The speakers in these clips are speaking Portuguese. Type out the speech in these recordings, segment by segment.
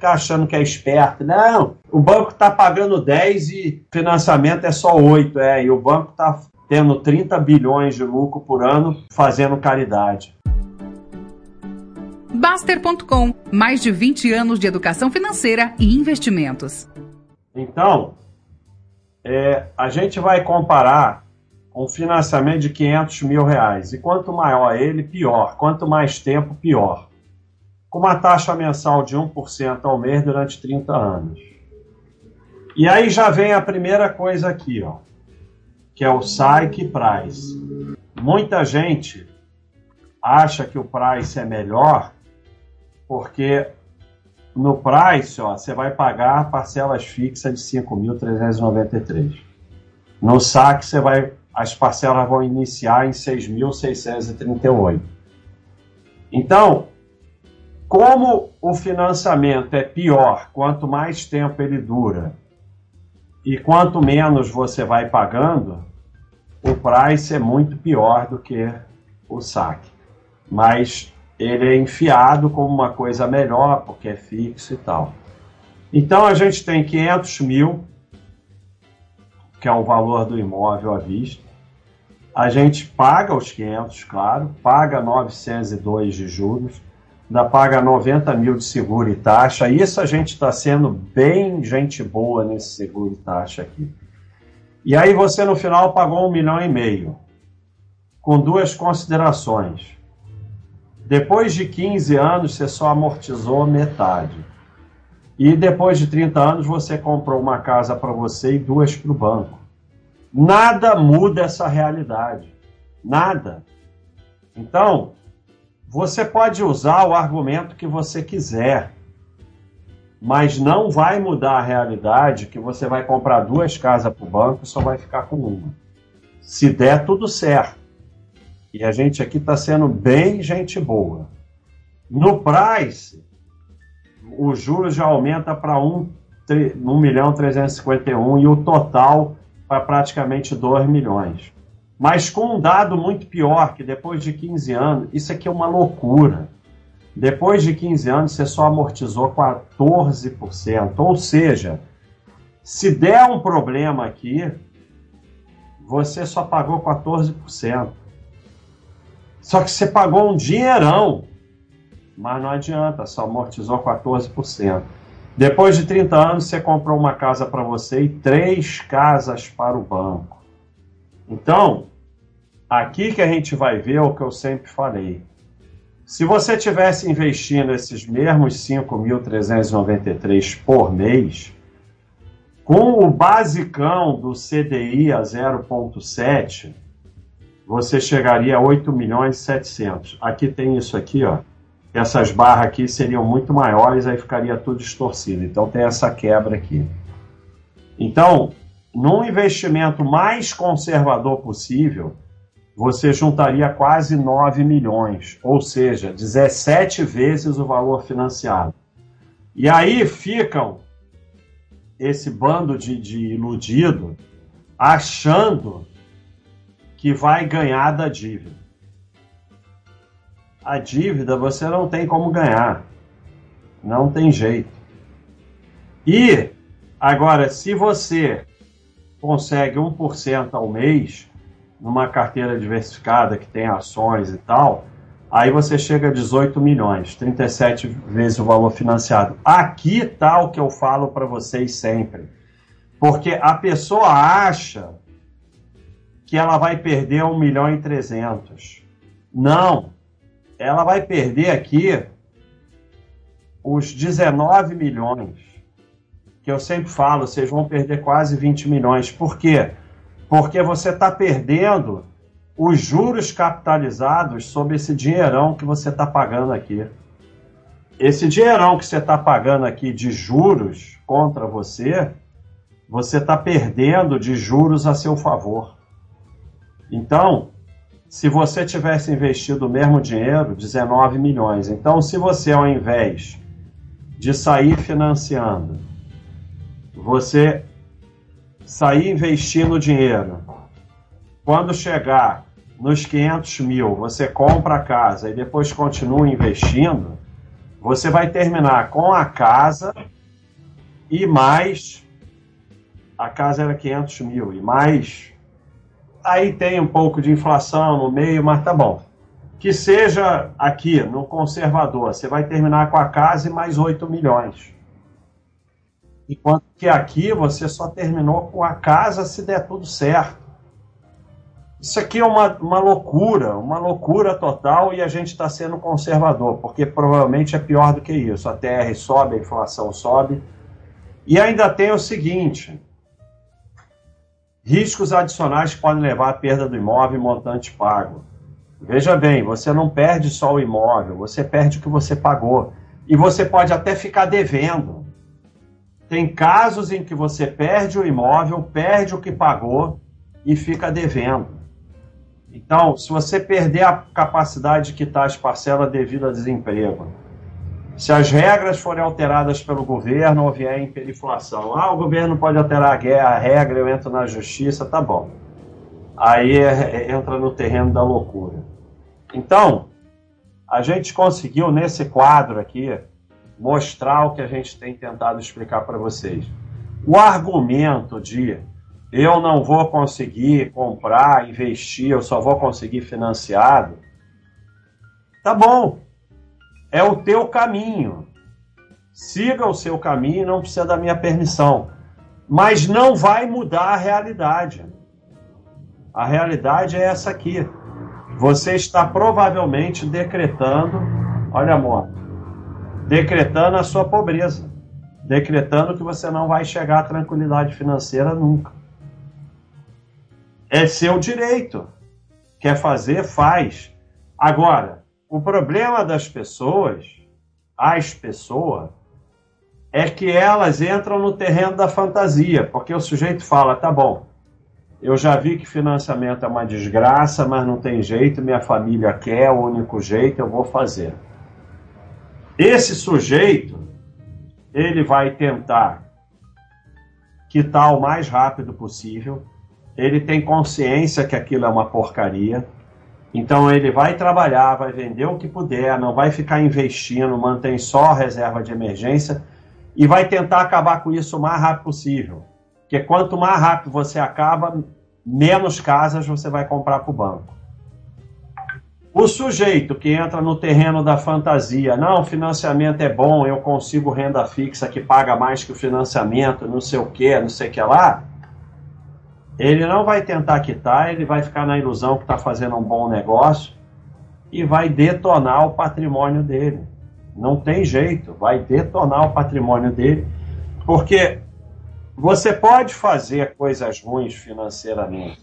ficar achando que é esperto. Não, o banco está pagando 10 e financiamento é só 8. É, e o banco está tendo 30 bilhões de lucro por ano fazendo caridade. Baster.com mais de 20 anos de educação financeira e investimentos. Então, é, a gente vai comparar um financiamento de 500 mil reais. E quanto maior ele, pior. Quanto mais tempo, pior. Com uma taxa mensal de 1% ao mês durante 30 anos. E aí já vem a primeira coisa aqui, ó, que é o Psyche Price. Muita gente acha que o Price é melhor porque no Price ó, você vai pagar parcelas fixas de 5.393. No saque você vai as parcelas vão iniciar em 6.638. Então, como o financiamento é pior quanto mais tempo ele dura e quanto menos você vai pagando, o price é muito pior do que o saque. Mas ele é enfiado como uma coisa melhor, porque é fixo e tal. Então a gente tem 500 mil, que é o valor do imóvel à vista. A gente paga os 500, claro, paga 902 de juros, ainda paga 90 mil de seguro e taxa. Isso a gente está sendo bem gente boa nesse seguro e taxa aqui. E aí você no final pagou um milhão e meio, com duas considerações. Depois de 15 anos você só amortizou metade. E depois de 30 anos você comprou uma casa para você e duas para o banco. Nada muda essa realidade. Nada. Então, você pode usar o argumento que você quiser, mas não vai mudar a realidade que você vai comprar duas casas para o banco e só vai ficar com uma. Se der tudo certo. E a gente aqui está sendo bem gente boa. No price, o juros já aumenta para 1, 1 milhão 351 e o total para praticamente 2 milhões. Mas com um dado muito pior, que depois de 15 anos, isso aqui é uma loucura. Depois de 15 anos, você só amortizou 14%. Ou seja, se der um problema aqui, você só pagou 14%. Só que você pagou um dinheirão, mas não adianta, só amortizou 14%. Depois de 30 anos, você comprou uma casa para você e três casas para o banco. Então, aqui que a gente vai ver o que eu sempre falei. Se você tivesse investindo esses mesmos 5.393 por mês, com o basicão do CDI a 0,7, você chegaria a 8 milhões e 700. Aqui tem isso aqui, ó essas barras aqui seriam muito maiores, aí ficaria tudo distorcido. Então tem essa quebra aqui. Então, num investimento mais conservador possível, você juntaria quase 9 milhões, ou seja, 17 vezes o valor financiado. E aí ficam esse bando de, de iludido achando que vai ganhar da dívida a dívida você não tem como ganhar. Não tem jeito. E, agora, se você consegue 1% ao mês numa carteira diversificada que tem ações e tal, aí você chega a 18 milhões, 37 vezes o valor financiado. Aqui tá o que eu falo para vocês sempre. Porque a pessoa acha que ela vai perder 1 milhão e 300. Não ela vai perder aqui os 19 milhões, que eu sempre falo, vocês vão perder quase 20 milhões. Por quê? Porque você está perdendo os juros capitalizados sobre esse dinheirão que você está pagando aqui. Esse dinheirão que você está pagando aqui de juros contra você, você está perdendo de juros a seu favor. Então, se você tivesse investido o mesmo dinheiro, 19 milhões. Então, se você, ao invés de sair financiando, você sair investindo dinheiro, quando chegar nos 500 mil, você compra a casa e depois continua investindo, você vai terminar com a casa e mais. A casa era 500 mil e mais. Aí tem um pouco de inflação no meio, mas tá bom. Que seja aqui no conservador, você vai terminar com a casa e mais 8 milhões. Enquanto que aqui você só terminou com a casa se der tudo certo. Isso aqui é uma, uma loucura, uma loucura total e a gente está sendo conservador, porque provavelmente é pior do que isso. A TR sobe, a inflação sobe. E ainda tem o seguinte: riscos adicionais podem levar à perda do imóvel e montante pago. Veja bem, você não perde só o imóvel, você perde o que você pagou. E você pode até ficar devendo. Tem casos em que você perde o imóvel, perde o que pagou e fica devendo. Então, se você perder a capacidade de quitar as parcelas devido a desemprego, se as regras forem alteradas pelo governo ou vier hiperinflação, ah, o governo pode alterar a, guerra, a regra, eu entro na justiça, tá bom. Aí é, é, entra no terreno da loucura. Então, a gente conseguiu nesse quadro aqui mostrar o que a gente tem tentado explicar para vocês. O argumento de eu não vou conseguir comprar, investir, eu só vou conseguir financiado. Tá bom. É o teu caminho. Siga o seu caminho, não precisa da minha permissão. Mas não vai mudar a realidade. A realidade é essa aqui. Você está provavelmente decretando, olha amor, decretando a sua pobreza, decretando que você não vai chegar à tranquilidade financeira nunca. É seu direito. Quer fazer, faz. Agora, o problema das pessoas, as pessoas, é que elas entram no terreno da fantasia, porque o sujeito fala: tá bom, eu já vi que financiamento é uma desgraça, mas não tem jeito, minha família quer, é o único jeito, eu vou fazer. Esse sujeito, ele vai tentar quitar o mais rápido possível, ele tem consciência que aquilo é uma porcaria. Então ele vai trabalhar, vai vender o que puder, não vai ficar investindo, mantém só a reserva de emergência e vai tentar acabar com isso o mais rápido possível. Porque quanto mais rápido você acaba, menos casas você vai comprar para o banco. O sujeito que entra no terreno da fantasia, não, financiamento é bom, eu consigo renda fixa que paga mais que o financiamento, não sei o que, não sei o que lá, ele não vai tentar quitar, ele vai ficar na ilusão que está fazendo um bom negócio e vai detonar o patrimônio dele. Não tem jeito, vai detonar o patrimônio dele, porque você pode fazer coisas ruins financeiramente.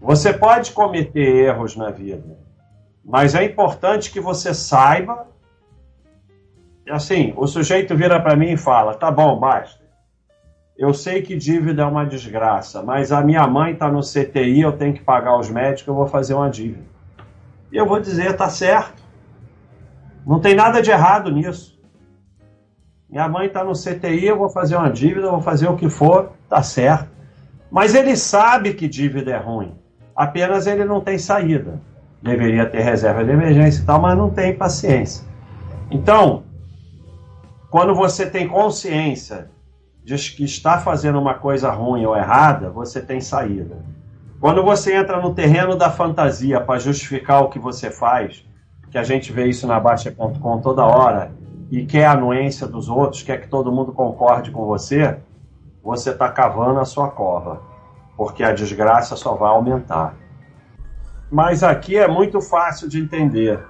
Você pode cometer erros na vida. Mas é importante que você saiba. Assim, o sujeito vira para mim e fala: tá bom, basta eu sei que dívida é uma desgraça, mas a minha mãe está no CTI, eu tenho que pagar os médicos, eu vou fazer uma dívida. E eu vou dizer, tá certo. Não tem nada de errado nisso. Minha mãe está no CTI, eu vou fazer uma dívida, eu vou fazer o que for, tá certo. Mas ele sabe que dívida é ruim. Apenas ele não tem saída. Deveria ter reserva de emergência e tal, mas não tem paciência. Então, quando você tem consciência diz que está fazendo uma coisa ruim ou errada, você tem saída. Quando você entra no terreno da fantasia para justificar o que você faz, que a gente vê isso na Baixa.com toda hora, e quer a anuência dos outros, quer que todo mundo concorde com você, você está cavando a sua cova, porque a desgraça só vai aumentar. Mas aqui é muito fácil de entender.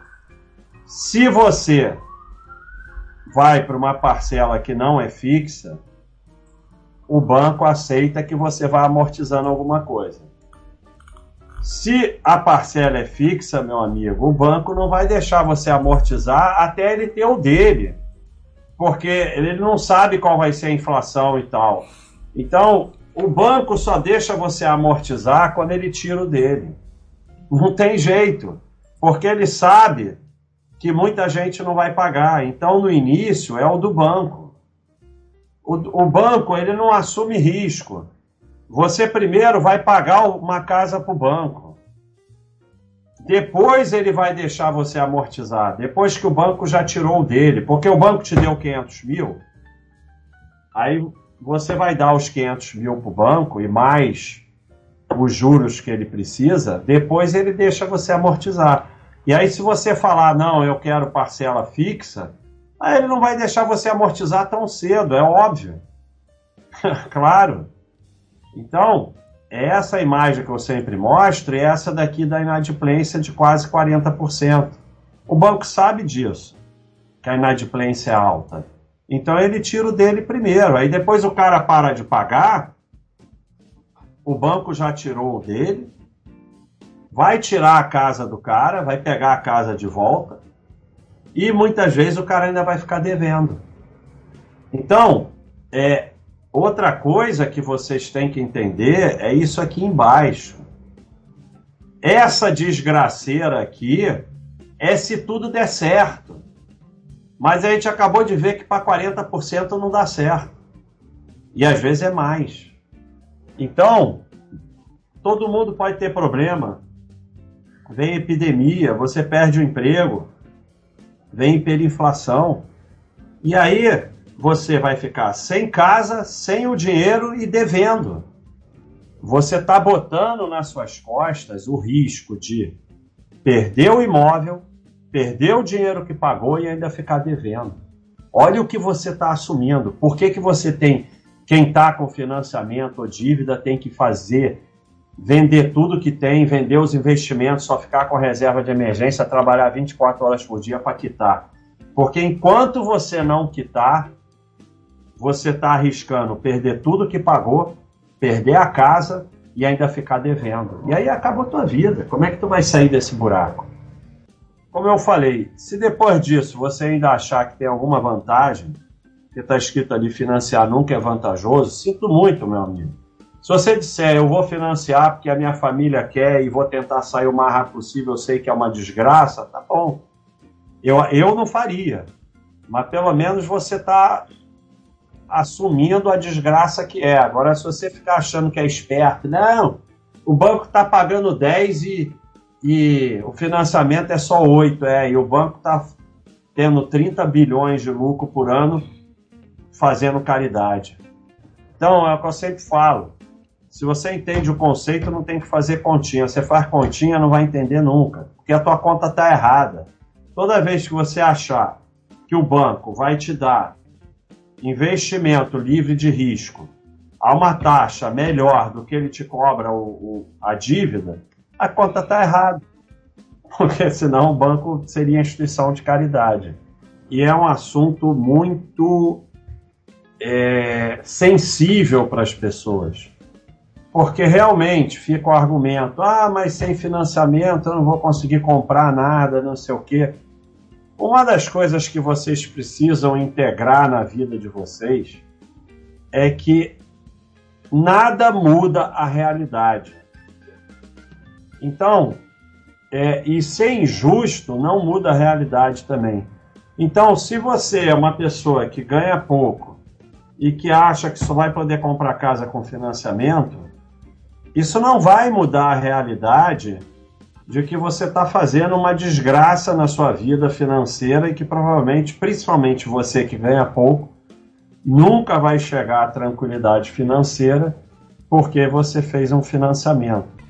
Se você vai para uma parcela que não é fixa, o banco aceita que você vá amortizando alguma coisa. Se a parcela é fixa, meu amigo, o banco não vai deixar você amortizar até ele ter o dele, porque ele não sabe qual vai ser a inflação e tal. Então, o banco só deixa você amortizar quando ele tira o dele. Não tem jeito, porque ele sabe que muita gente não vai pagar. Então, no início, é o do banco o, o banco ele não assume risco. Você primeiro vai pagar uma casa para o banco. Depois ele vai deixar você amortizar, depois que o banco já tirou dele, porque o banco te deu 500 mil, aí você vai dar os 500 mil para o banco e mais os juros que ele precisa, depois ele deixa você amortizar. E aí, se você falar, não, eu quero parcela fixa, aí ele não vai deixar você amortizar tão cedo, é óbvio. claro. Então, essa imagem que eu sempre mostro, é essa daqui da inadimplência de quase 40%. O banco sabe disso, que a inadimplência é alta. Então ele tira o dele primeiro. Aí depois o cara para de pagar, o banco já tirou o dele, vai tirar a casa do cara, vai pegar a casa de volta, e muitas vezes o cara ainda vai ficar devendo. Então, é, outra coisa que vocês têm que entender é isso aqui embaixo. Essa desgraceira aqui é se tudo der certo. Mas a gente acabou de ver que para 40% não dá certo. E às vezes é mais. Então, todo mundo pode ter problema. Vem epidemia, você perde o emprego, vem hiperinflação. E aí você vai ficar sem casa, sem o dinheiro e devendo. Você está botando nas suas costas o risco de perder o imóvel, perder o dinheiro que pagou e ainda ficar devendo. Olha o que você está assumindo. Por que, que você tem quem está com financiamento ou dívida tem que fazer, vender tudo que tem, vender os investimentos, só ficar com reserva de emergência, trabalhar 24 horas por dia para quitar. Porque enquanto você não quitar, você está arriscando perder tudo que pagou, perder a casa e ainda ficar devendo. E aí acabou a tua vida. Como é que tu vai sair desse buraco? Como eu falei, se depois disso você ainda achar que tem alguma vantagem, que está escrito ali financiar nunca é vantajoso, sinto muito, meu amigo. Se você disser eu vou financiar porque a minha família quer e vou tentar sair o mais rápido possível, eu sei que é uma desgraça, tá bom. Eu, eu não faria. Mas pelo menos você está assumindo a desgraça que é. Agora, se você ficar achando que é esperto, não, o banco está pagando 10 e, e o financiamento é só 8, é, e o banco está tendo 30 bilhões de lucro por ano, fazendo caridade. Então, é o que eu sempre falo. Se você entende o conceito, não tem que fazer continha. Você faz continha, não vai entender nunca, porque a tua conta está errada. Toda vez que você achar que o banco vai te dar investimento livre de risco a uma taxa melhor do que ele te cobra o, o, a dívida, a conta está errada. Porque senão o banco seria instituição de caridade. E é um assunto muito é, sensível para as pessoas. Porque realmente fica o argumento: ah, mas sem financiamento eu não vou conseguir comprar nada, não sei o quê. Uma das coisas que vocês precisam integrar na vida de vocês é que nada muda a realidade. Então, é, e ser injusto não muda a realidade também. Então, se você é uma pessoa que ganha pouco, e que acha que só vai poder comprar casa com financiamento, isso não vai mudar a realidade de que você está fazendo uma desgraça na sua vida financeira e que provavelmente, principalmente você que ganha pouco, nunca vai chegar à tranquilidade financeira porque você fez um financiamento.